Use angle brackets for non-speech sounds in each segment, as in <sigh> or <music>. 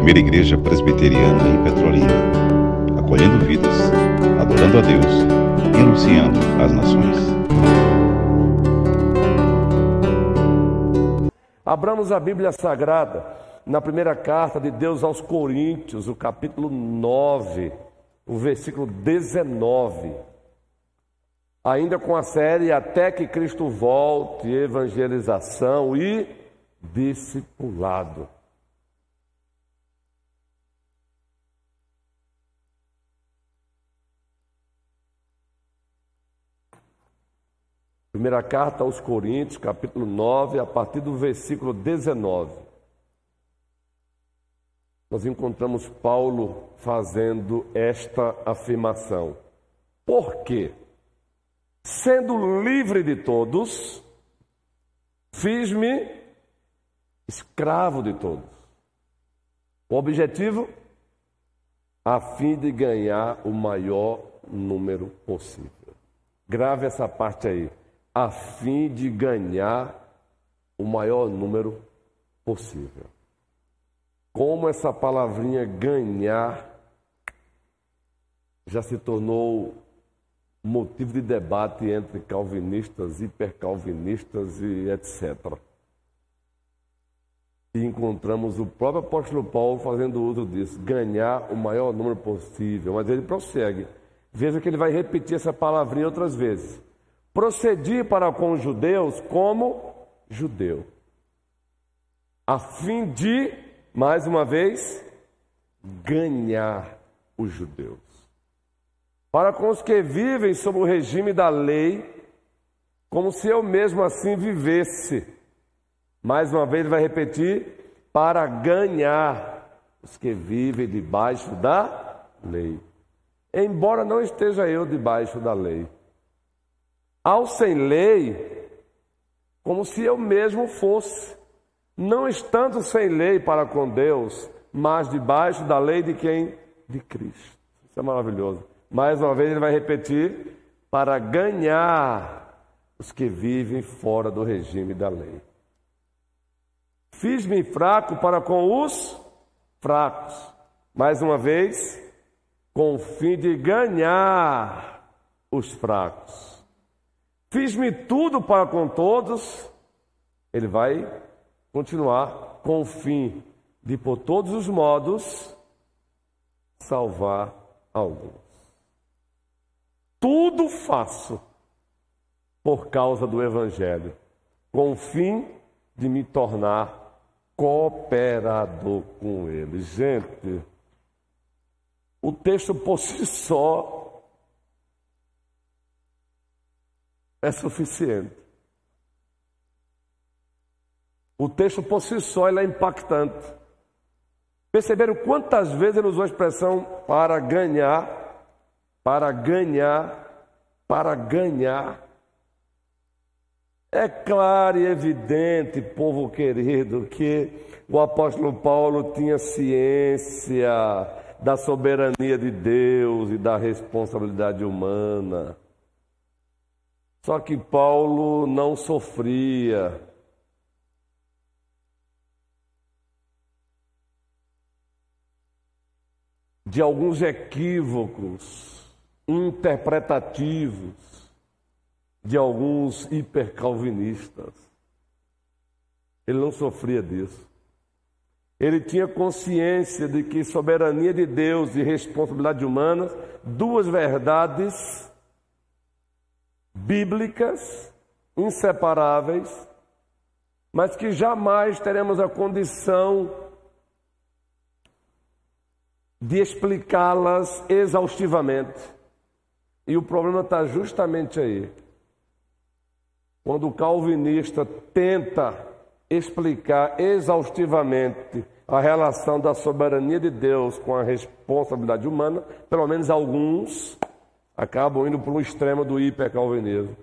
primeira igreja presbiteriana em Petrolina, acolhendo vidas, adorando a Deus e anunciando as nações. Abramos a Bíblia Sagrada na primeira carta de Deus aos Coríntios, o capítulo 9, o versículo 19. Ainda com a série Até que Cristo volte, evangelização e discipulado. Primeira carta aos Coríntios, capítulo 9, a partir do versículo 19. Nós encontramos Paulo fazendo esta afirmação. Por quê? Sendo livre de todos, fiz-me escravo de todos. O objetivo? A fim de ganhar o maior número possível. Grave essa parte aí. A fim de ganhar o maior número possível. Como essa palavrinha ganhar já se tornou motivo de debate entre calvinistas, hipercalvinistas e etc. E encontramos o próprio apóstolo Paulo fazendo uso disso, ganhar o maior número possível. Mas ele prossegue. Veja que ele vai repetir essa palavrinha outras vezes. Procedi para com os judeus como judeu, a fim de, mais uma vez, ganhar os judeus. Para com os que vivem sob o regime da lei, como se eu mesmo assim vivesse mais uma vez ele vai repetir: para ganhar os que vivem debaixo da lei. Embora não esteja eu debaixo da lei. Ao sem lei, como se eu mesmo fosse, não estando sem lei para com Deus, mas debaixo da lei de quem? De Cristo. Isso é maravilhoso. Mais uma vez ele vai repetir: para ganhar os que vivem fora do regime da lei. Fiz-me fraco para com os fracos. Mais uma vez, com o fim de ganhar os fracos. Fiz-me tudo para com todos. Ele vai continuar com o fim de, por todos os modos, salvar alguns. Tudo faço por causa do Evangelho, com o fim de me tornar cooperador com ele. Gente, o texto por si só é suficiente. O texto por si só é impactante. Perceberam quantas vezes ele usou a expressão para ganhar, para ganhar, para ganhar? É claro e evidente, povo querido, que o apóstolo Paulo tinha ciência da soberania de Deus e da responsabilidade humana. Só que Paulo não sofria. De alguns equívocos interpretativos de alguns hipercalvinistas. Ele não sofria disso. Ele tinha consciência de que soberania de Deus e responsabilidade humana, duas verdades bíblicas, inseparáveis, mas que jamais teremos a condição de explicá-las exaustivamente. E o problema está justamente aí. Quando o calvinista tenta explicar exaustivamente a relação da soberania de Deus com a responsabilidade humana, pelo menos alguns acabam indo para o extremo do hipercalvinismo.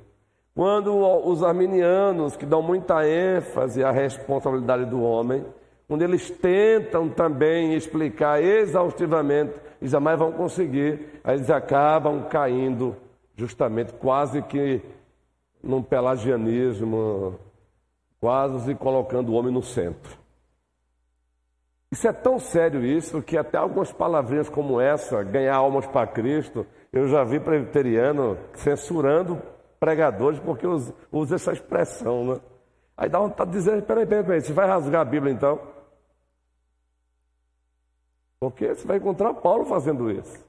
Quando os arminianos, que dão muita ênfase à responsabilidade do homem, quando eles tentam também explicar exaustivamente e jamais vão conseguir, aí eles acabam caindo justamente quase que num pelagianismo, quase se colocando o homem no centro. Isso é tão sério isso que até algumas palavrinhas como essa, ganhar almas para Cristo, eu já vi presbiteriano censurando pregadores porque usa essa expressão, né? Aí dá vontade de dizer, peraí, peraí, peraí, você vai rasgar a Bíblia então? Porque você vai encontrar Paulo fazendo isso.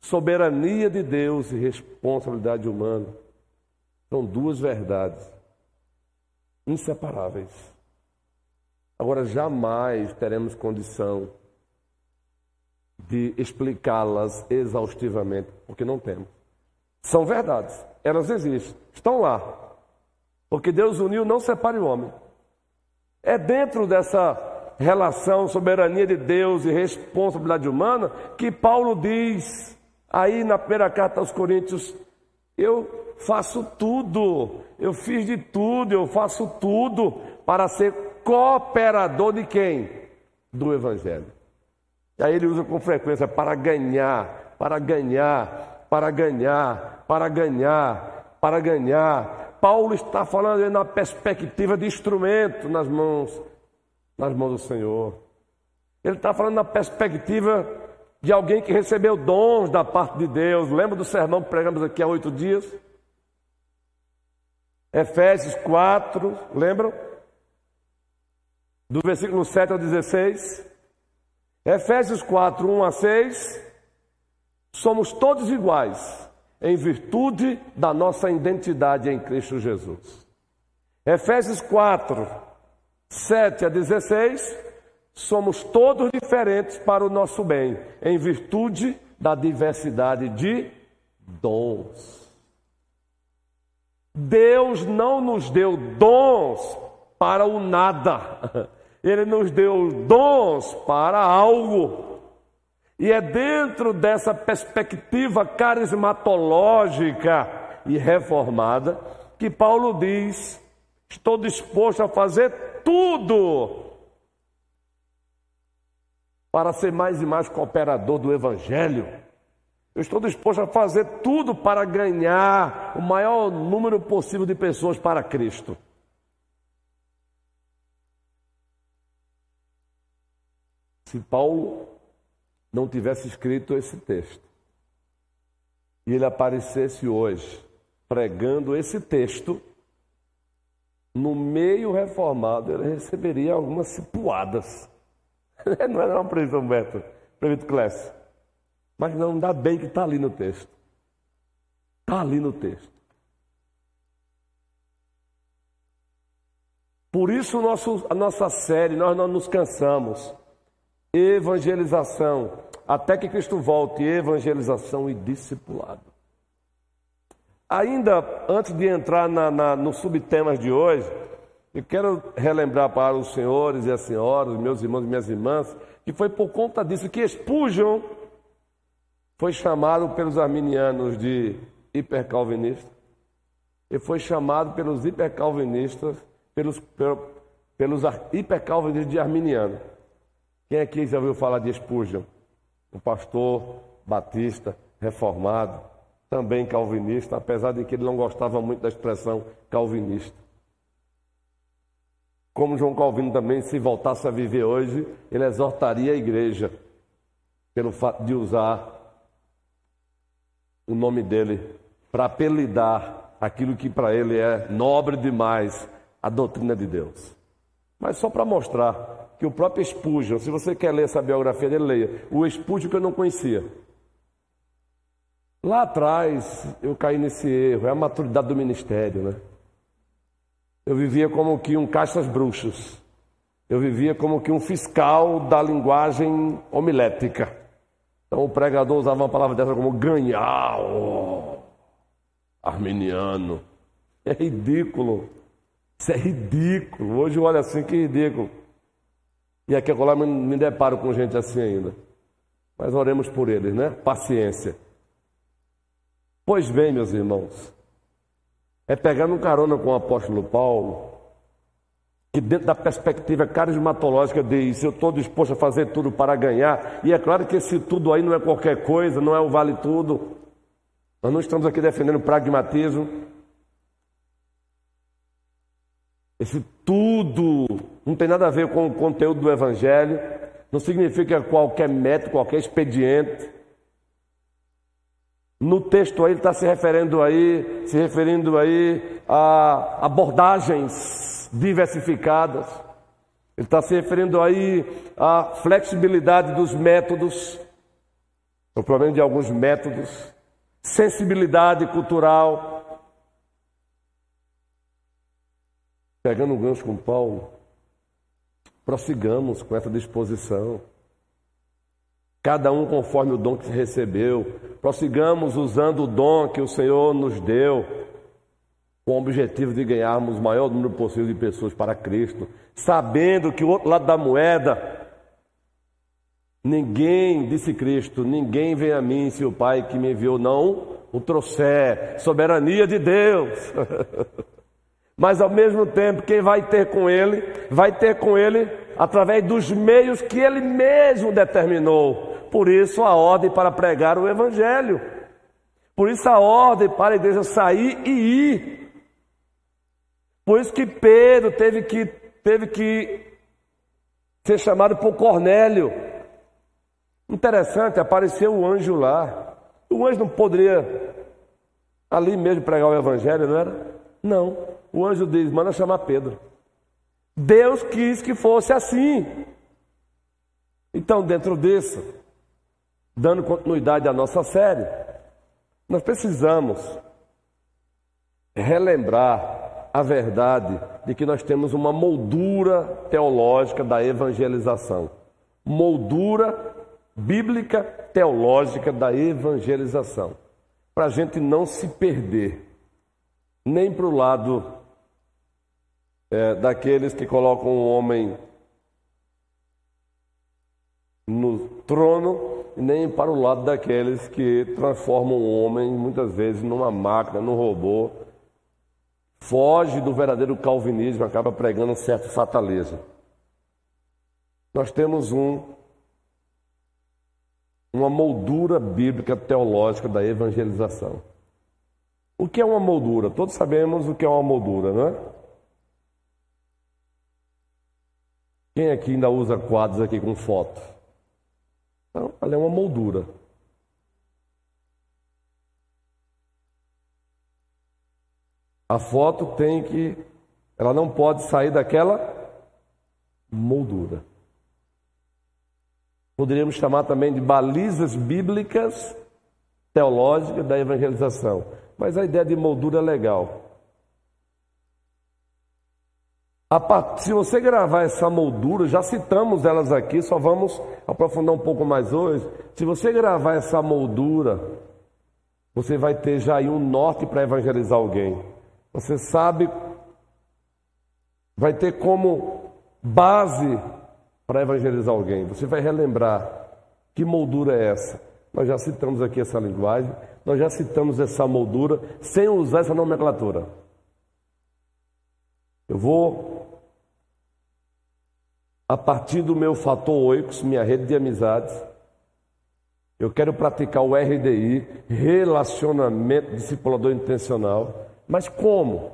Soberania de Deus e responsabilidade humana são duas verdades inseparáveis. Agora, jamais teremos condição de explicá-las exaustivamente, porque não temos. São verdades, elas existem, estão lá. Porque Deus uniu, não separe o homem. É dentro dessa relação, soberania de Deus e responsabilidade humana, que Paulo diz aí na primeira carta aos Coríntios: Eu faço tudo, eu fiz de tudo, eu faço tudo para ser cooperador de quem? Do Evangelho. E aí ele usa com frequência para ganhar, para ganhar, para ganhar, para ganhar, para ganhar. Paulo está falando na perspectiva de instrumento nas mãos nas mãos do Senhor. Ele está falando na perspectiva de alguém que recebeu dons da parte de Deus. Lembra do sermão que pregamos aqui há oito dias? Efésios 4, lembram? Do versículo 7 ao 16. Efésios 4, 1 a 6. Somos todos iguais em virtude da nossa identidade em Cristo Jesus. Efésios 4, 7 a 16, somos todos diferentes para o nosso bem, em virtude da diversidade de dons. Deus não nos deu dons para o nada, <laughs> Ele nos deu dons para algo. E é dentro dessa perspectiva carismatológica e reformada que Paulo diz: Estou disposto a fazer tudo para ser mais e mais cooperador do Evangelho. Eu estou disposto a fazer tudo para ganhar o maior número possível de pessoas para Cristo. Se Paulo não tivesse escrito esse texto e ele aparecesse hoje pregando esse texto, no meio reformado, ele receberia algumas cipuadas. <laughs> Não era uma previsão, Humberto, prevento Clécio. Mas não dá bem que está ali no texto. Está ali no texto. Por isso nosso, a nossa série, nós não nos cansamos. Evangelização, até que Cristo volte, evangelização e discipulado. Ainda antes de entrar na, na, nos subtemas de hoje, eu quero relembrar para os senhores e as senhoras, meus irmãos e minhas irmãs, que foi por conta disso que Spurgeon foi chamado pelos arminianos de hipercalvinista e foi chamado pelos hipercalvinistas, pelos, pelos, hipercalvinistas de arminiano. Quem aqui já ouviu falar de Spurgeon? Um pastor batista, reformado também calvinista, apesar de que ele não gostava muito da expressão calvinista. Como João Calvino também, se voltasse a viver hoje, ele exortaria a igreja pelo fato de usar o nome dele para apelidar aquilo que para ele é nobre demais, a doutrina de Deus. Mas só para mostrar que o próprio Spurgeon, se você quer ler essa biografia dele, leia. O Spurgeon que eu não conhecia. Lá atrás eu caí nesse erro, é a maturidade do ministério, né? Eu vivia como que um caixas bruxos. Eu vivia como que um fiscal da linguagem homilética. Então o pregador usava uma palavra dessa como ganhar, oh, arminiano. É ridículo. Isso é ridículo. Hoje eu olho assim, que ridículo. E aqui agora me, me deparo com gente assim ainda. Mas oremos por eles, né? Paciência. Pois bem, meus irmãos, é pegando um carona com o apóstolo Paulo, que dentro da perspectiva carismatológica diz, eu estou disposto a fazer tudo para ganhar, e é claro que esse tudo aí não é qualquer coisa, não é o vale tudo. Nós não estamos aqui defendendo pragmatismo. Esse tudo não tem nada a ver com o conteúdo do Evangelho, não significa qualquer método, qualquer expediente. No texto aí ele está se referindo aí, se referindo aí a abordagens diversificadas. Ele está se referindo aí à flexibilidade dos métodos, o problema de alguns métodos, sensibilidade cultural. Pegando um gancho com Paulo, prossigamos com essa disposição. Cada um conforme o dom que recebeu. Prossigamos usando o dom que o Senhor nos deu, com o objetivo de ganharmos o maior número possível de pessoas para Cristo, sabendo que o outro lado da moeda, ninguém, disse Cristo, ninguém vem a mim se o Pai que me enviou não o trouxer. Soberania de Deus. <laughs> Mas ao mesmo tempo, quem vai ter com ele, vai ter com ele através dos meios que ele mesmo determinou. Por isso a ordem para pregar o Evangelho. Por isso a ordem para a igreja sair e ir. Por isso que Pedro teve que, teve que ser chamado por Cornélio. Interessante, apareceu o anjo lá. O anjo não poderia ali mesmo pregar o Evangelho, não era? Não. O anjo diz: manda chamar Pedro. Deus quis que fosse assim. Então, dentro disso, dando continuidade à nossa série, nós precisamos relembrar a verdade de que nós temos uma moldura teológica da evangelização. Moldura bíblica teológica da evangelização. Para a gente não se perder, nem para o lado é, daqueles que colocam o homem no trono nem para o lado daqueles que transformam o homem muitas vezes numa máquina, num robô, foge do verdadeiro calvinismo, acaba pregando um certo fatalismo. Nós temos um uma moldura bíblica teológica da evangelização. O que é uma moldura? Todos sabemos o que é uma moldura, não é? Quem aqui ainda usa quadros aqui com foto? Então, ela é uma moldura. A foto tem que, ela não pode sair daquela moldura. Poderíamos chamar também de balizas bíblicas teológicas da evangelização. Mas a ideia de moldura é legal. Se você gravar essa moldura, já citamos elas aqui, só vamos aprofundar um pouco mais hoje. Se você gravar essa moldura, você vai ter já aí um norte para evangelizar alguém. Você sabe, vai ter como base para evangelizar alguém. Você vai relembrar que moldura é essa. Nós já citamos aqui essa linguagem, nós já citamos essa moldura sem usar essa nomenclatura. Eu vou a partir do meu fator oicos, minha rede de amizades, eu quero praticar o RDI, relacionamento discipulador intencional. Mas como?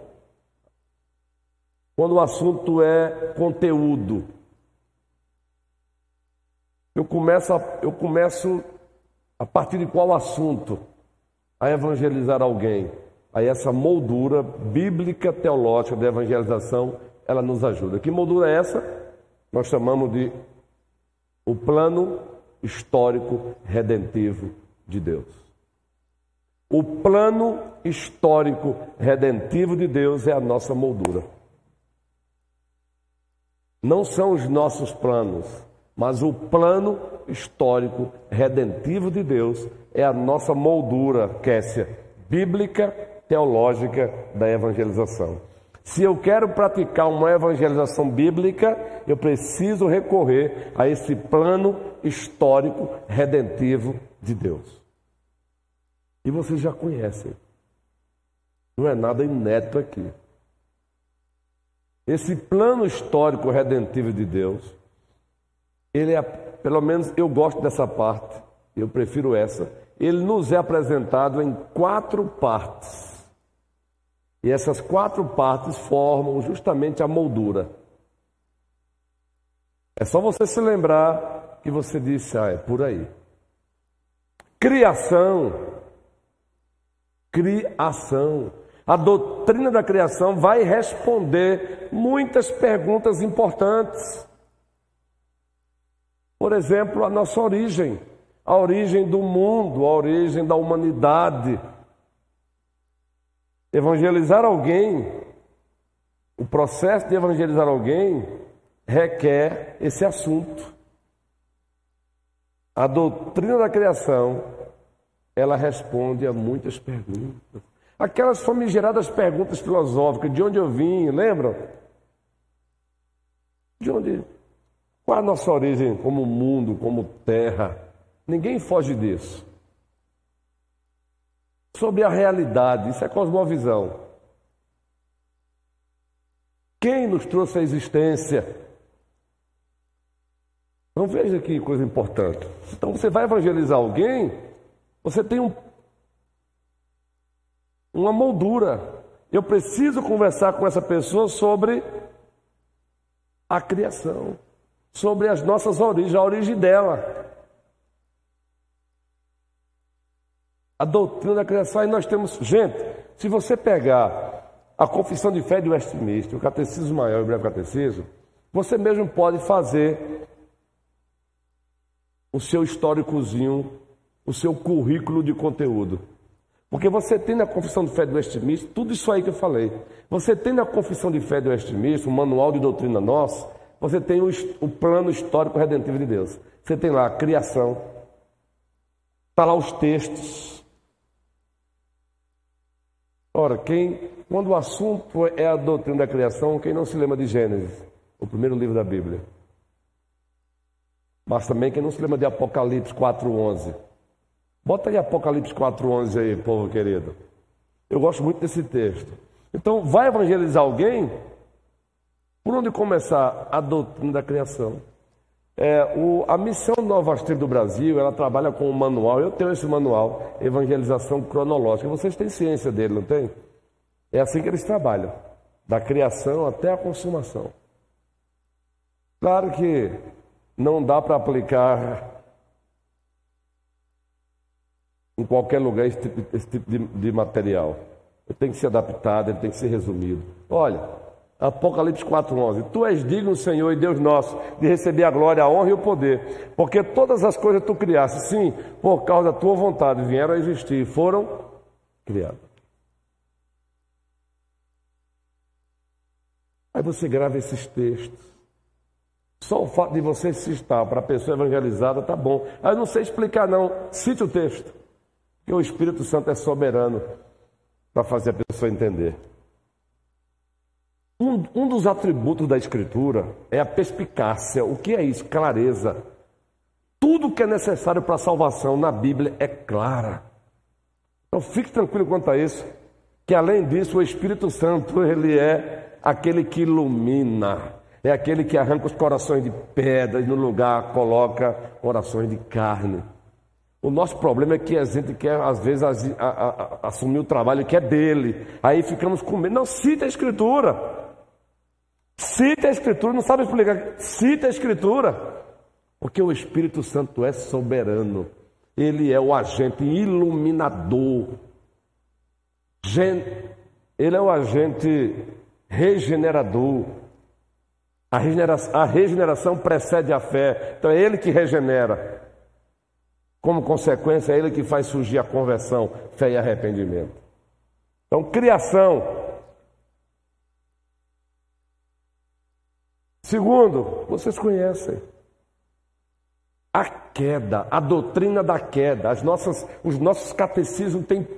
Quando o assunto é conteúdo. Eu começo, a, eu começo a partir de qual assunto a evangelizar alguém. Aí essa moldura bíblica teológica da evangelização, ela nos ajuda. Que moldura é essa? Nós chamamos de o plano histórico redentivo de Deus. O plano histórico redentivo de Deus é a nossa moldura. Não são os nossos planos, mas o plano histórico redentivo de Deus é a nossa moldura, Kessia, bíblica, teológica da evangelização. Se eu quero praticar uma evangelização bíblica, eu preciso recorrer a esse plano histórico redentivo de Deus. E vocês já conhecem. Não é nada inédito aqui. Esse plano histórico redentivo de Deus, ele é, pelo menos eu gosto dessa parte, eu prefiro essa. Ele nos é apresentado em quatro partes. E essas quatro partes formam justamente a moldura. É só você se lembrar que você disse, ah, é por aí. Criação. Criação. A doutrina da criação vai responder muitas perguntas importantes. Por exemplo, a nossa origem, a origem do mundo, a origem da humanidade. Evangelizar alguém, o processo de evangelizar alguém requer esse assunto. A doutrina da criação, ela responde a muitas perguntas. Aquelas famigeradas perguntas filosóficas, de onde eu vim, lembram? De onde? Qual a nossa origem como mundo, como terra? Ninguém foge disso. Sobre a realidade, isso é cosmovisão. Quem nos trouxe a existência? Então veja que coisa importante. Então você vai evangelizar alguém, você tem um uma moldura. Eu preciso conversar com essa pessoa sobre a criação, sobre as nossas origens, a origem dela. A doutrina da criação, aí nós temos. Gente, se você pegar a confissão de fé de Westminster, o catecismo maior o breve catecismo, você mesmo pode fazer o seu históricozinho, o seu currículo de conteúdo. Porque você tem na confissão de fé do Westminster tudo isso aí que eu falei. Você tem na confissão de fé do Westminster, o manual de doutrina nossa, você tem o, o plano histórico redentivo de Deus. Você tem lá a criação, está lá os textos. Ora, quem, quando o assunto é a doutrina da criação, quem não se lembra de Gênesis, o primeiro livro da Bíblia? Mas também quem não se lembra de Apocalipse 4,11. Bota aí Apocalipse 4,11 aí, povo querido. Eu gosto muito desse texto. Então, vai evangelizar alguém? Por onde começar? A doutrina da criação. É, o, a missão Nova Astrid do Brasil, ela trabalha com um manual, eu tenho esse manual, Evangelização Cronológica. Vocês têm ciência dele, não tem? É assim que eles trabalham, da criação até a consumação. Claro que não dá para aplicar em qualquer lugar esse tipo, esse tipo de, de, material. Ele tem que ser adaptado, ele tem que ser resumido. Olha, Apocalipse 4,11: Tu és digno, Senhor e Deus nosso, de receber a glória, a honra e o poder, porque todas as coisas tu criaste, sim, por causa da tua vontade, vieram a existir, foram criadas. Aí você grava esses textos. Só o fato de você citar para a pessoa evangelizada tá bom. Aí eu não sei explicar, não. Cite o texto. Porque o Espírito Santo é soberano para fazer a pessoa entender. Um, um, dos atributos da Escritura é a perspicácia. O que é isso? Clareza. Tudo que é necessário para a salvação na Bíblia é clara. Então fique tranquilo quanto a isso, que além disso o Espírito Santo <laughs> ele é aquele que ilumina, é aquele que arranca os corações de pedra e no lugar coloca corações de carne. O nosso problema é que a gente quer, às vezes, assumir o trabalho que é dele. Aí ficamos com medo. Não, cita a Escritura. Cita a Escritura, não sabe explicar. Cita a Escritura. Porque o Espírito Santo é soberano. Ele é o agente iluminador. Ele é o agente regenerador. A regeneração, a regeneração precede a fé. Então é ele que regenera. Como consequência, é ele que faz surgir a conversão, fé e arrependimento. Então, criação. Segundo, vocês conhecem a queda, a doutrina da queda. As nossas, os nossos catecismos têm,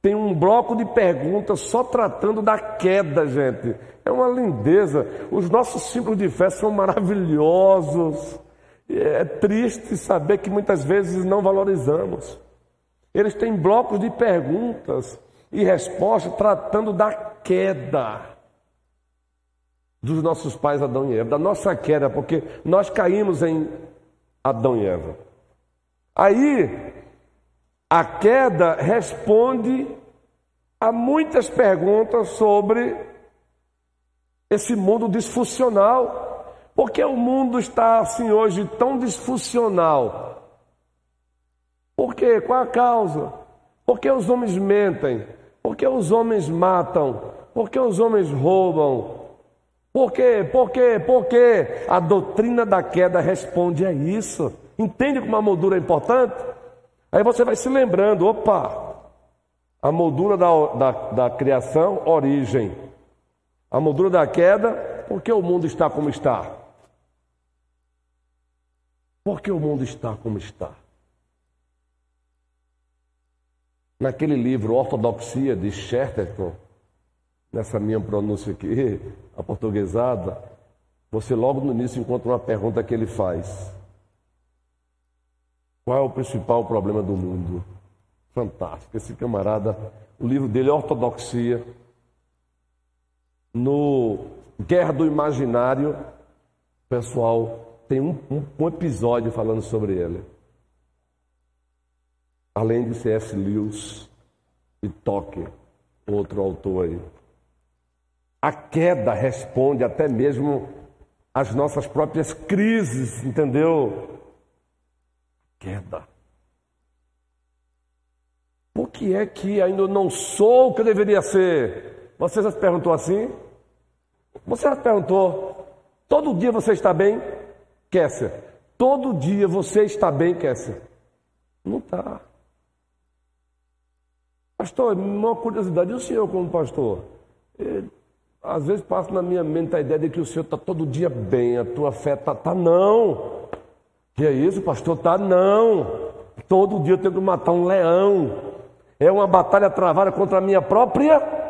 têm um bloco de perguntas só tratando da queda, gente. É uma lindeza. Os nossos símbolos de fé são maravilhosos. É triste saber que muitas vezes não valorizamos. Eles têm blocos de perguntas e respostas tratando da queda dos nossos pais Adão e Eva, da nossa queda, porque nós caímos em Adão e Eva. Aí, a queda responde a muitas perguntas sobre esse mundo disfuncional Por que o mundo está assim hoje tão disfuncional? Por quê? Qual a causa? Por que os homens mentem? Por que os homens matam? Por que os homens roubam? Por quê? Por quê? Por quê? A doutrina da queda responde a isso. Entende como a moldura é importante? Aí você vai se lembrando, opa, a moldura da, da, da criação, origem. A moldura da queda, por que o mundo está como está? Por que o mundo está como está? Naquele livro Ortodoxia de Chesterton, nessa minha pronúncia aqui, <laughs> a portuguesada, você logo no início encontra uma pergunta que ele faz. Qual é o principal problema do mundo? Fantástico. Esse camarada, o livro dele é Ortodoxia. No Guerra do Imaginário, pessoal, tem um, um, um episódio falando sobre ele. Além de C.S. Lewis e Tolkien, outro autor aí. A queda responde até mesmo às nossas próprias crises, entendeu? Queda. Por que é que ainda não sou o que eu deveria ser? Você já se perguntou assim? Você já se perguntou? Todo dia você está bem? Kessia, todo dia você está bem, Kessia? Não está. Pastor, uma curiosidade, e o senhor como pastor? Às vezes passa na minha mente a ideia de que o senhor está todo dia bem, a tua fé está, tá não. Que é isso, pastor? Tá não. Todo dia eu tenho que matar um leão. É uma batalha travada contra a minha própria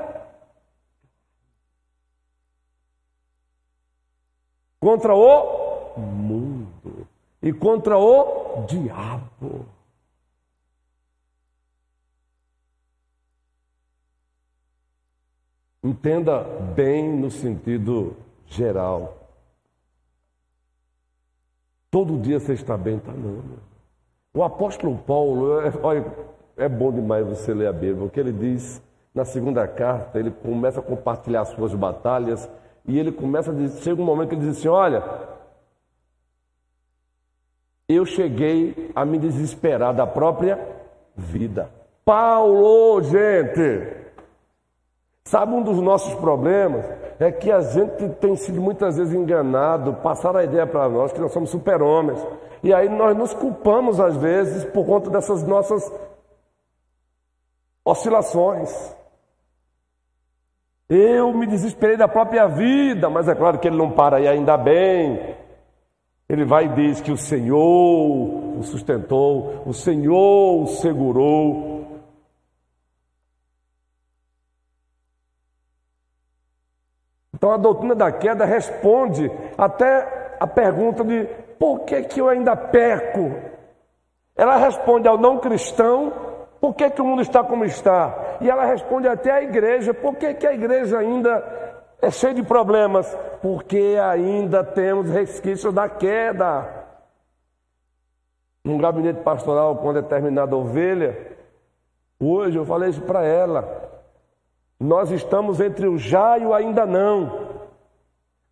contra o mundo e contra o diabo. Entenda bem no sentido geral. Todo dia você está bem, está não. O apóstolo Paulo, é, olha, é bom demais você ler a Bíblia, porque ele diz na segunda carta, ele começa a compartilhar as suas batalhas e ele começa a dizer, chega um momento que ele diz assim: Olha, eu cheguei a me desesperar da própria vida. Paulo, gente, sabe um dos nossos problemas é que a gente tem sido muitas vezes enganado, passar a ideia para nós que nós somos super-homens. E aí nós nos culpamos às vezes por conta dessas nossas oscilações. Eu me desesperei da própria vida, mas é claro que ele não para aí ainda bem. Ele vai e diz que o Senhor o sustentou, o Senhor o segurou. Então a doutrina da queda responde até a pergunta de por que, que eu ainda peco? Ela responde ao não cristão, por que, que o mundo está como está? E ela responde até à igreja, por que, que a igreja ainda é cheio de problemas, porque ainda temos resquícios da queda. Num gabinete pastoral com determinada ovelha, hoje eu falei isso para ela. Nós estamos entre o já e o ainda não.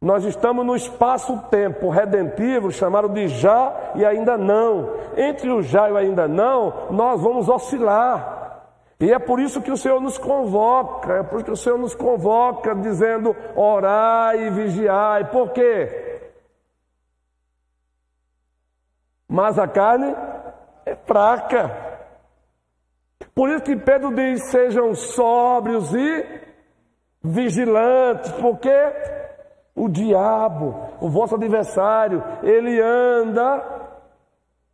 Nós estamos no espaço-tempo redentivo, chamado de já e ainda não. Entre o já e o ainda não, nós vamos oscilar. E é por isso que o Senhor nos convoca, é por isso que o Senhor nos convoca, dizendo: orai e vigiai. Por quê? Mas a carne é fraca. Por isso que Pedro diz: sejam sóbrios e vigilantes, porque o diabo, o vosso adversário, ele anda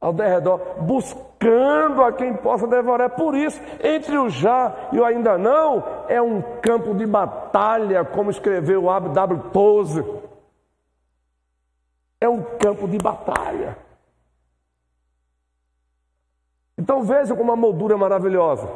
ao derredor, buscando a quem possa devorar. Por isso, entre o já e o ainda não, é um campo de batalha, como escreveu o W. Tozer. É um campo de batalha. Então veja como a moldura é maravilhosa.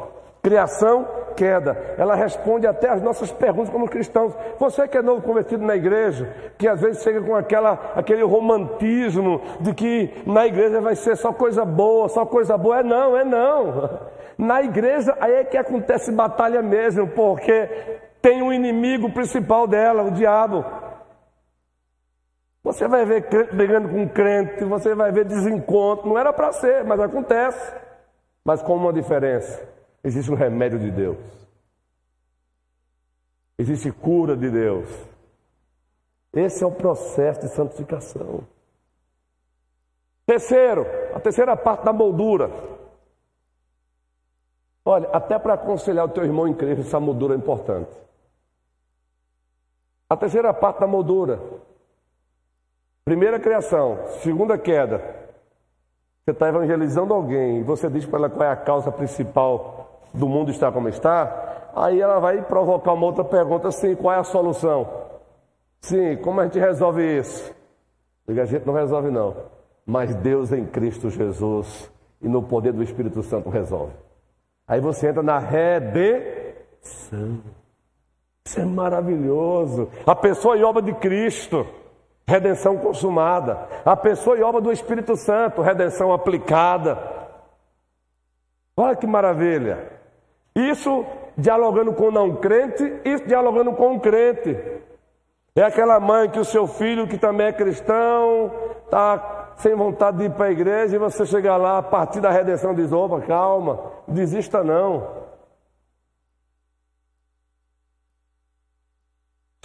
Criação, queda. Ela responde até as nossas perguntas como cristãos. Você que é novo convertido na igreja, que às vezes chega com aquela, aquele romantismo de que na igreja vai ser só coisa boa, só coisa boa. É não, é não. Na igreja aí é que acontece batalha mesmo, porque tem um inimigo principal dela, o diabo. Você vai ver crente brigando com crente, você vai ver desencontro. Não era para ser, mas acontece. Mas com uma diferença: existe um remédio de Deus, existe cura de Deus. Esse é o processo de santificação. Terceiro, a terceira parte da moldura. Olha, até para aconselhar o teu irmão em Cristo, essa moldura é importante. A terceira parte da moldura Primeira criação, segunda queda. Você está evangelizando alguém e você diz para ela qual é a causa principal do mundo estar como está, aí ela vai provocar uma outra pergunta assim, qual é a solução? Sim, como a gente resolve isso? A gente não resolve não, mas Deus em Cristo Jesus e no poder do Espírito Santo resolve. Aí você entra na redenção. Isso é maravilhoso. A pessoa em obra de Cristo redenção consumada. A pessoa e obra do Espírito Santo, redenção aplicada. Olha que maravilha. Isso dialogando com o não crente, isso dialogando com o crente. É aquela mãe que o seu filho, que também é cristão, está sem vontade de ir para a igreja e você chega lá a partir da redenção diz: opa, calma, desista não.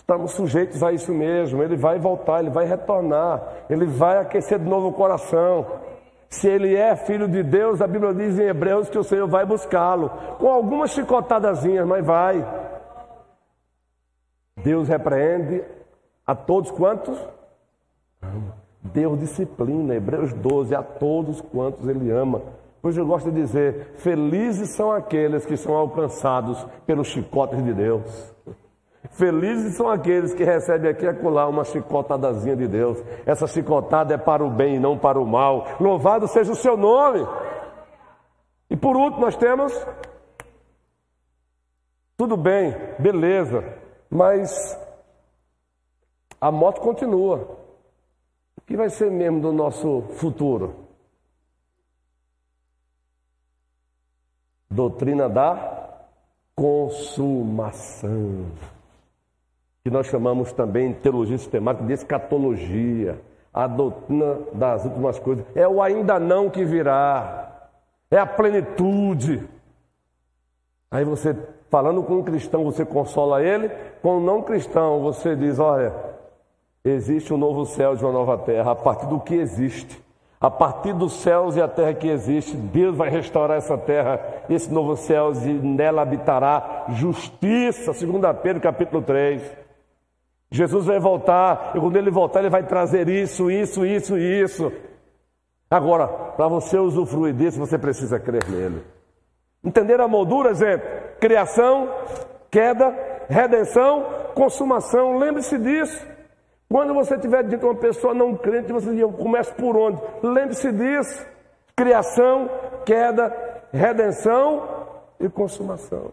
Estamos sujeitos a isso mesmo. Ele vai voltar, ele vai retornar, ele vai aquecer de novo o coração. Se ele é filho de Deus, a Bíblia diz em Hebreus que o Senhor vai buscá-lo, com algumas chicotadazinhas, mas vai. Deus repreende a todos quantos? Deus disciplina, Hebreus 12, a todos quantos Ele ama. Pois eu gosto de dizer: felizes são aqueles que são alcançados pelos chicotes de Deus. Felizes são aqueles que recebem aqui acolá uma chicotadazinha de Deus. Essa chicotada é para o bem e não para o mal. Louvado seja o seu nome. E por último, nós temos. Tudo bem, beleza, mas a morte continua. O que vai ser mesmo do nosso futuro? Doutrina da consumação que nós chamamos também teologia sistemática de escatologia, a doutrina das últimas coisas. É o ainda não que virá, é a plenitude. Aí você, falando com um cristão, você consola ele, com um não cristão, você diz: olha, existe um novo céu e uma nova terra, a partir do que existe. A partir dos céus e a terra que existe, Deus vai restaurar essa terra, esse novo céu, e nela habitará justiça, segundo Pedro capítulo 3. Jesus vai voltar, e quando ele voltar, ele vai trazer isso, isso, isso isso. Agora, para você usufruir disso, você precisa crer nele. Entender a moldura, gente? Criação, queda, redenção, consumação. Lembre-se disso. Quando você estiver diante de uma pessoa não crente, você diz, começa por onde? Lembre-se disso. Criação, queda, redenção e consumação.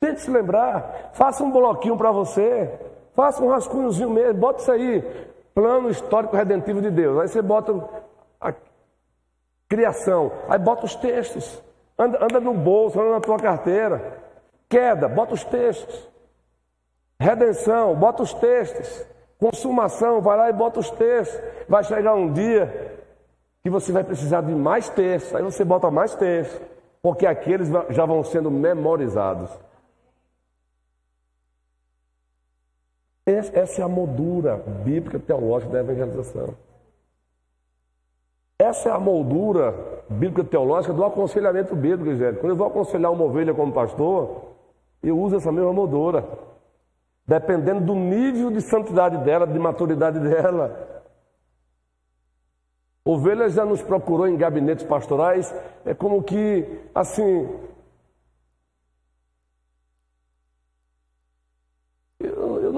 Tente se lembrar. Faça um bloquinho para você. Faça um rascunhozinho mesmo, bota isso aí. Plano histórico redentivo de Deus. Aí você bota a criação, aí bota os textos. Anda, anda no bolso, anda na tua carteira. Queda, bota os textos. Redenção, bota os textos. Consumação, vai lá e bota os textos. Vai chegar um dia que você vai precisar de mais textos. Aí você bota mais textos, porque aqueles já vão sendo memorizados. Essa é a moldura bíblica teológica da evangelização. Essa é a moldura bíblica teológica do aconselhamento bíblico, gente. Quando eu vou aconselhar uma ovelha como pastor, eu uso essa mesma moldura. Dependendo do nível de santidade dela, de maturidade dela. Ovelha já nos procurou em gabinetes pastorais, é como que, assim,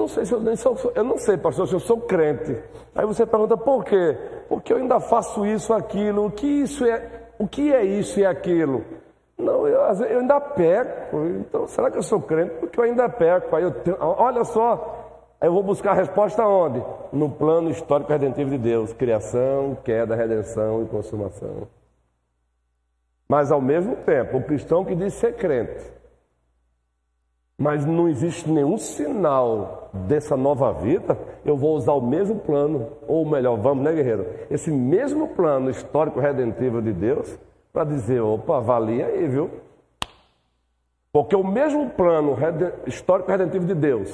não sei se eu nem sou, eu não sei, pastor, se eu sou crente. Aí você pergunta por quê? Porque eu ainda faço isso, aquilo. O que isso é? O que é isso e aquilo? Não, eu, eu ainda peco. Então, será que eu sou crente? Porque eu ainda peco. Aí eu tenho, olha só, eu vou buscar a resposta onde? No plano histórico redentivo de Deus: criação, queda, redenção e consumação. Mas ao mesmo tempo, o cristão que diz ser crente mas não existe nenhum sinal dessa nova vida, eu vou usar o mesmo plano, ou melhor, vamos, né, guerreiro? Esse mesmo plano histórico redentivo de Deus, para dizer, opa, valia aí, viu? Porque o mesmo plano histórico redentivo de Deus,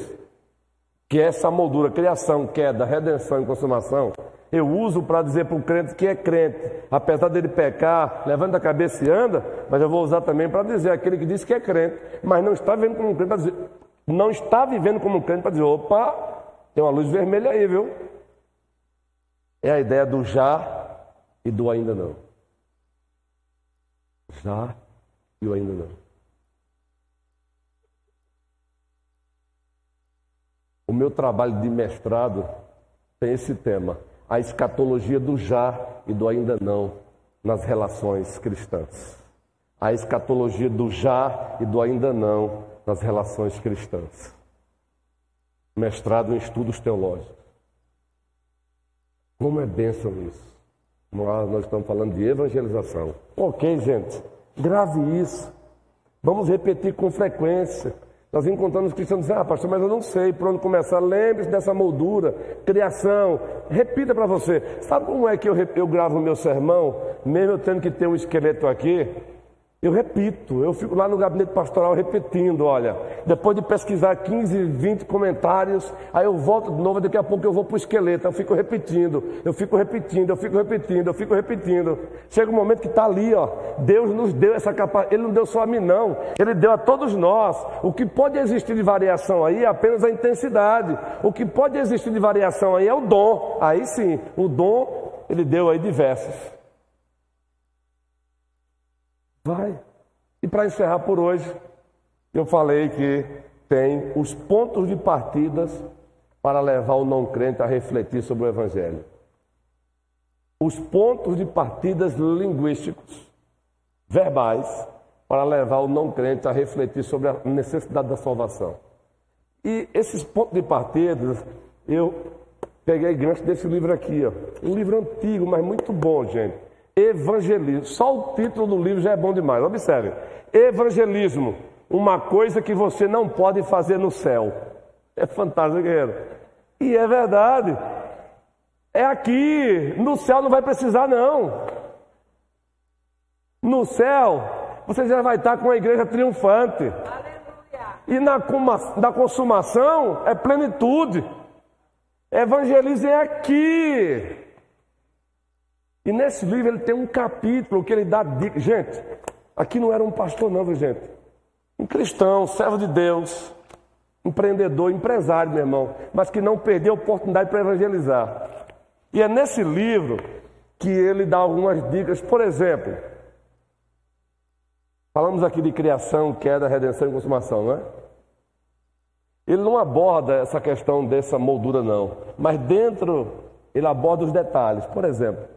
que é essa moldura, criação, queda, redenção e consumação, eu uso para dizer para o crente que é crente, apesar dele pecar, levanta a cabeça e anda, mas eu vou usar também para dizer aquele que diz que é crente, mas não está vivendo como um crente para dizer, não está vivendo como um crente para dizer, opa, tem uma luz vermelha aí, viu? É a ideia do já e do ainda não. Já e o ainda não. O meu trabalho de mestrado tem esse tema a escatologia do já e do ainda não nas relações cristãs. A escatologia do já e do ainda não nas relações cristãs. Mestrado em estudos teológicos. Como é bênção isso? Nós estamos falando de evangelização. Ok, gente, grave isso. Vamos repetir com frequência. Nós encontramos cristãos dizendo, ah, pastor, mas eu não sei por onde começar. Lembre-se dessa moldura, criação. Repita para você. Sabe como é que eu, eu gravo o meu sermão, mesmo eu tendo que ter um esqueleto aqui? Eu repito, eu fico lá no gabinete pastoral repetindo, olha, depois de pesquisar 15, 20 comentários, aí eu volto de novo, daqui a pouco eu vou para o esqueleto, eu fico repetindo, eu fico repetindo, eu fico repetindo, eu fico repetindo. Chega um momento que está ali, ó, Deus nos deu essa capacidade, Ele não deu só a mim não, Ele deu a todos nós. O que pode existir de variação aí é apenas a intensidade, o que pode existir de variação aí é o dom, aí sim, o dom Ele deu aí diversos. Vai. E para encerrar por hoje, eu falei que tem os pontos de partidas para levar o não crente a refletir sobre o Evangelho. Os pontos de partidas linguísticos, verbais, para levar o não crente a refletir sobre a necessidade da salvação. E esses pontos de partida, eu peguei gancho desse livro aqui, ó. um livro antigo, mas muito bom, gente. Evangelismo. Só o título do livro já é bom demais. Observe. Evangelismo. Uma coisa que você não pode fazer no céu. É fantástico, guerreiro. E é verdade. É aqui. No céu não vai precisar, não. No céu, você já vai estar com a igreja triunfante. Aleluia. E na, na consumação é plenitude. Evangelizem aqui. E nesse livro ele tem um capítulo que ele dá dica. Gente, aqui não era um pastor, não, viu, gente? Um cristão, servo de Deus, empreendedor, empresário, meu irmão, mas que não perdeu a oportunidade para evangelizar. E é nesse livro que ele dá algumas dicas. Por exemplo, falamos aqui de criação, queda, redenção e consumação, não é? Ele não aborda essa questão dessa moldura, não. Mas dentro, ele aborda os detalhes. Por exemplo,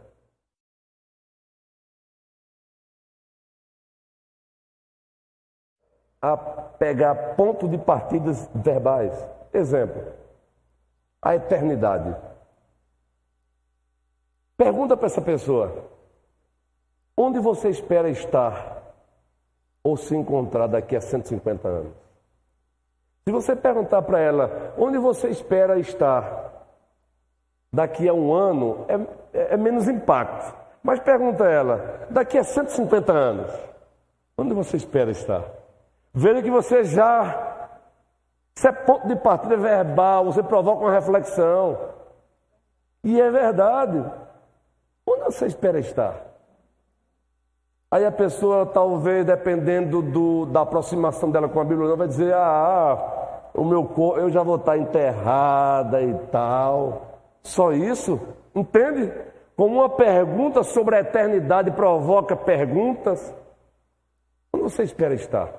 a pegar ponto de partidas verbais. Exemplo, a eternidade. Pergunta para essa pessoa: onde você espera estar ou se encontrar daqui a 150 anos? Se você perguntar para ela onde você espera estar daqui a um ano, é, é, é menos impacto. Mas pergunta a ela, daqui a 150 anos, onde você espera estar? Veja que você já, isso é ponto de partida verbal, você provoca uma reflexão. E é verdade. Onde você espera estar? Aí a pessoa, talvez, dependendo do, da aproximação dela com a Bíblia, vai dizer: Ah, o meu corpo, eu já vou estar enterrada e tal. Só isso? Entende? Como uma pergunta sobre a eternidade provoca perguntas. Onde você espera estar?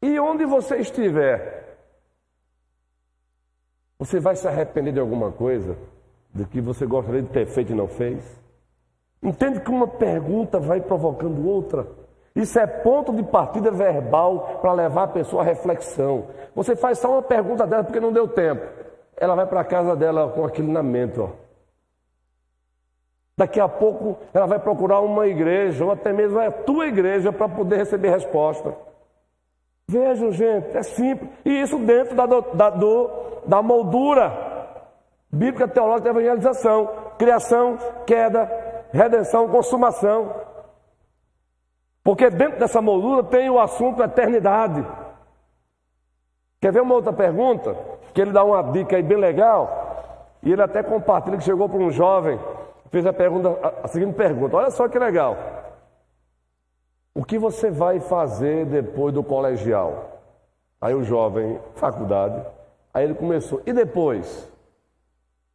E onde você estiver, você vai se arrepender de alguma coisa, do que você gostaria de ter feito e não fez? Entende que uma pergunta vai provocando outra? Isso é ponto de partida verbal para levar a pessoa à reflexão. Você faz só uma pergunta dela porque não deu tempo. Ela vai para a casa dela com aquele na mente, ó. Daqui a pouco ela vai procurar uma igreja, ou até mesmo a tua igreja, para poder receber resposta. Vejam, gente, é simples. E isso dentro da, da, do, da moldura bíblica teológica da evangelização: criação, queda, redenção, consumação. Porque dentro dessa moldura tem o assunto eternidade. Quer ver uma outra pergunta? Que ele dá uma dica aí bem legal. E ele até compartilha que chegou para um jovem, fez a pergunta, a seguinte pergunta: olha só que legal. O que você vai fazer depois do colegial? Aí o jovem, faculdade. Aí ele começou. E depois?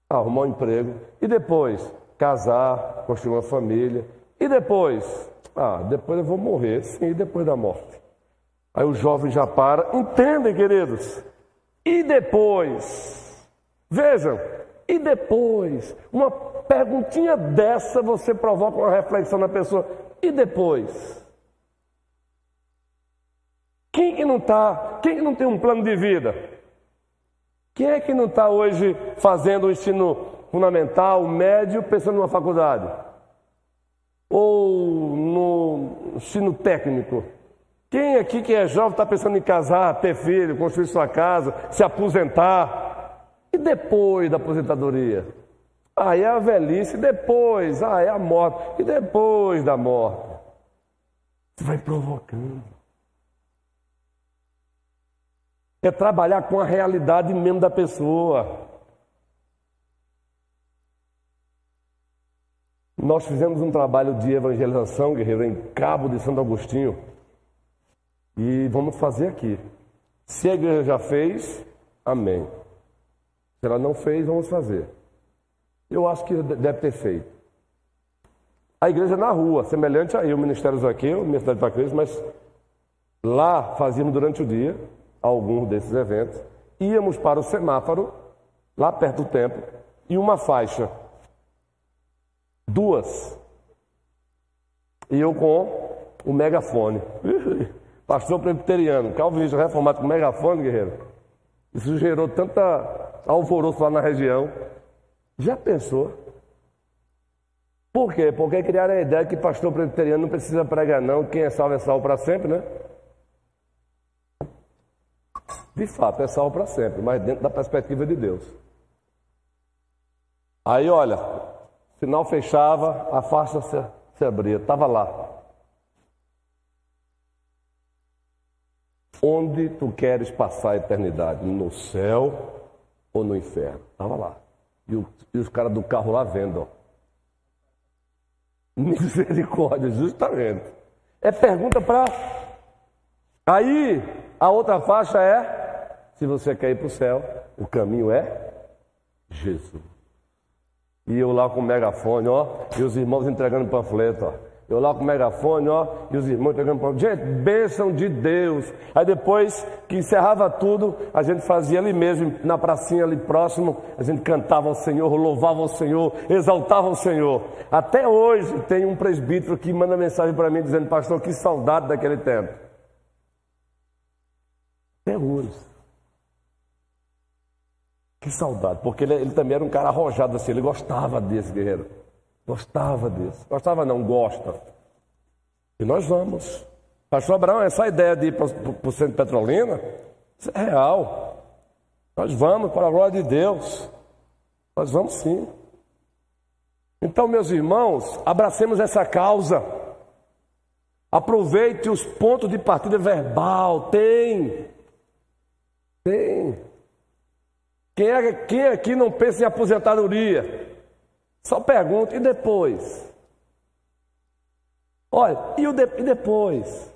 Arrumar um emprego. E depois? Casar, construir uma família. E depois? Ah, depois eu vou morrer. Sim, e depois da morte? Aí o jovem já para. Entendem, queridos? E depois? Vejam, e depois? Uma perguntinha dessa você provoca uma reflexão na pessoa. E depois? Quem que não está? Quem que não tem um plano de vida? Quem é que não está hoje fazendo o ensino fundamental, médio, pensando numa faculdade? Ou no ensino técnico? Quem aqui que é jovem está pensando em casar, ter filho, construir sua casa, se aposentar? E depois da aposentadoria? Ah, é a velhice, depois, ah, é a morte, e depois da morte? Você vai provocando. É trabalhar com a realidade mesmo da pessoa. Nós fizemos um trabalho de evangelização, guerreiro, em Cabo de Santo Agostinho. E vamos fazer aqui. Se a igreja já fez, amém. Se ela não fez, vamos fazer. Eu acho que deve ter feito. A igreja na rua, semelhante aí, o Ministério aqui, o Ministério para Cristo, mas lá fazíamos durante o dia alguns desses eventos, íamos para o semáforo, lá perto do templo, e uma faixa. Duas. E eu com o megafone. <laughs> Pastor presbiteriano, calvinista reformado com megafone, guerreiro. Isso gerou tanta alvoroço lá na região. Já pensou? Por quê? Porque criaram a ideia que pastor presbiteriano não precisa pregar, não. Quem é salvo é salvo para sempre, né? De fato, é salvo para sempre, mas dentro da perspectiva de Deus. Aí, olha, sinal fechava, a faixa se, se abria, estava lá. Onde tu queres passar a eternidade? No céu ou no inferno? Estava lá. E, o, e os caras do carro lá vendo, ó. <laughs> Misericórdia, vendo. É pergunta para. Aí, a outra faixa é se você quer ir para o céu, o caminho é Jesus. E eu lá com o megafone, ó, e os irmãos entregando panfleto, ó. Eu lá com o megafone, ó, e os irmãos entregando panfleto. Gente, bênção de Deus. Aí depois que encerrava tudo, a gente fazia ali mesmo, na pracinha ali próximo, a gente cantava ao Senhor, louvava ao Senhor, exaltava o Senhor. Até hoje tem um presbítero que manda mensagem para mim dizendo, pastor, que saudade daquele tempo. Até hoje. Que saudade, porque ele, ele, também era um cara arrojado assim, ele gostava desse guerreiro. Gostava desse. Gostava não, gosta. E nós vamos. Pastor Abraão, essa ideia de ir para o centro de Petrolina, isso é real. Nós vamos para a glória de Deus. Nós vamos sim. Então, meus irmãos, abracemos essa causa. Aproveite os pontos de partida verbal. Tem. Tem. Quem, é, quem aqui não pensa em aposentadoria? Só pergunta, e depois? Olha, e, o de, e depois?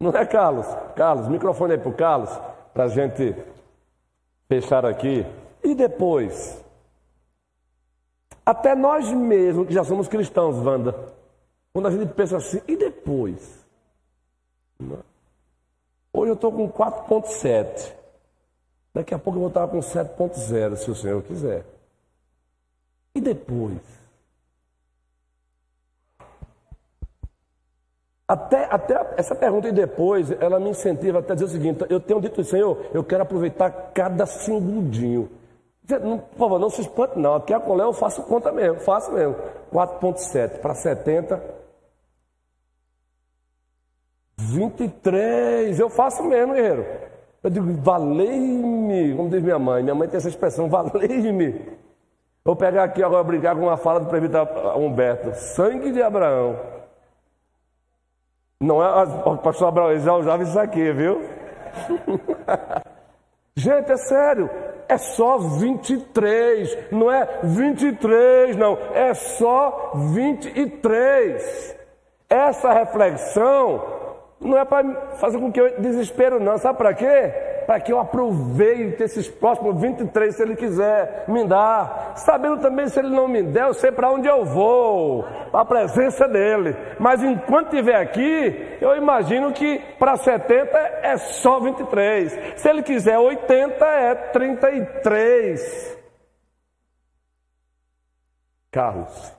Não é, Carlos? Carlos, microfone aí para o Carlos, para a gente fechar aqui. E depois? Até nós mesmos, que já somos cristãos, Wanda, quando a gente pensa assim, e depois? Hoje eu estou com 4,7. Daqui a pouco eu vou estar com 7.0, se o Senhor quiser. E depois? Até, até essa pergunta e depois, ela me incentiva até dizer o seguinte: eu tenho dito, Senhor, eu quero aproveitar cada segundinho. Não, por favor, não se espante não. Aqui a colé eu faço conta mesmo, faço mesmo. 4.7 para 70. 23, eu faço mesmo, guerreiro. Eu digo, valei-me, como diz minha mãe. Minha mãe tem essa expressão, valei-me. Vou pegar aqui agora brincar com uma fala do prefeito Humberto. Sangue de Abraão. Não é, o pastor Abraão já usava isso aqui, viu? <laughs> Gente, é sério. É só 23. Não é 23, não. É só 23. Essa reflexão não é para fazer com que eu desespero, não. Sabe para quê? Para que eu aproveite esses próximos 23, se Ele quiser me dar. Sabendo também, se Ele não me der, eu sei para onde eu vou. Para a presença dEle. Mas enquanto estiver aqui, eu imagino que para 70 é só 23. Se Ele quiser 80, é 33. Carlos.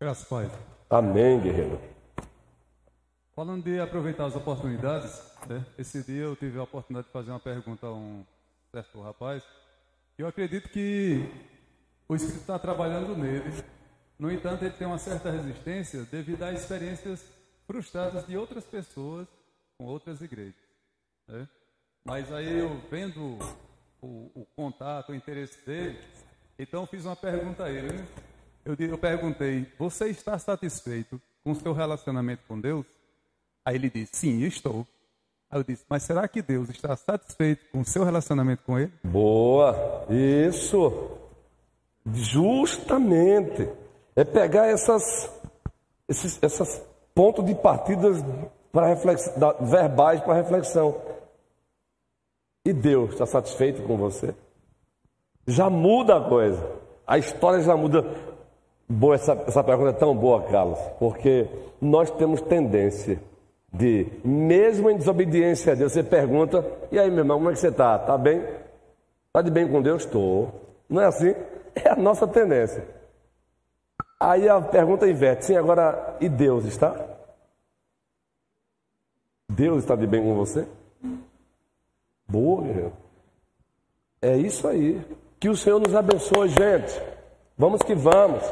Graças, Pai. Amém, guerreiro. Falando de aproveitar as oportunidades, né? esse dia eu tive a oportunidade de fazer uma pergunta a um certo rapaz. Eu acredito que o Espírito está trabalhando nele. No entanto, ele tem uma certa resistência devido a experiências frustradas de outras pessoas com outras igrejas. Né? Mas aí eu vendo o, o, contato, o interesse dele, então fiz uma pergunta a ele. Né? Eu, eu perguntei: Você está satisfeito com o seu relacionamento com Deus? Aí ele disse: Sim, estou. Aí eu disse: Mas será que Deus está satisfeito com o seu relacionamento com Ele? Boa, isso. Justamente. É pegar essas, esses essas pontos de partidas para reflexão, verbais para reflexão. E Deus está satisfeito com você? Já muda a coisa. A história já muda. Boa, essa, essa pergunta é tão boa, Carlos, porque nós temos tendência de, mesmo em desobediência a Deus, você pergunta: e aí, meu irmão, como é que você está? Está bem? Está de bem com Deus? Estou. Não é assim? É a nossa tendência. Aí a pergunta inverte: sim, agora, e Deus está? Deus está de bem com você? Boa, guerreiro. É isso aí. Que o Senhor nos abençoe, gente. Vamos que vamos.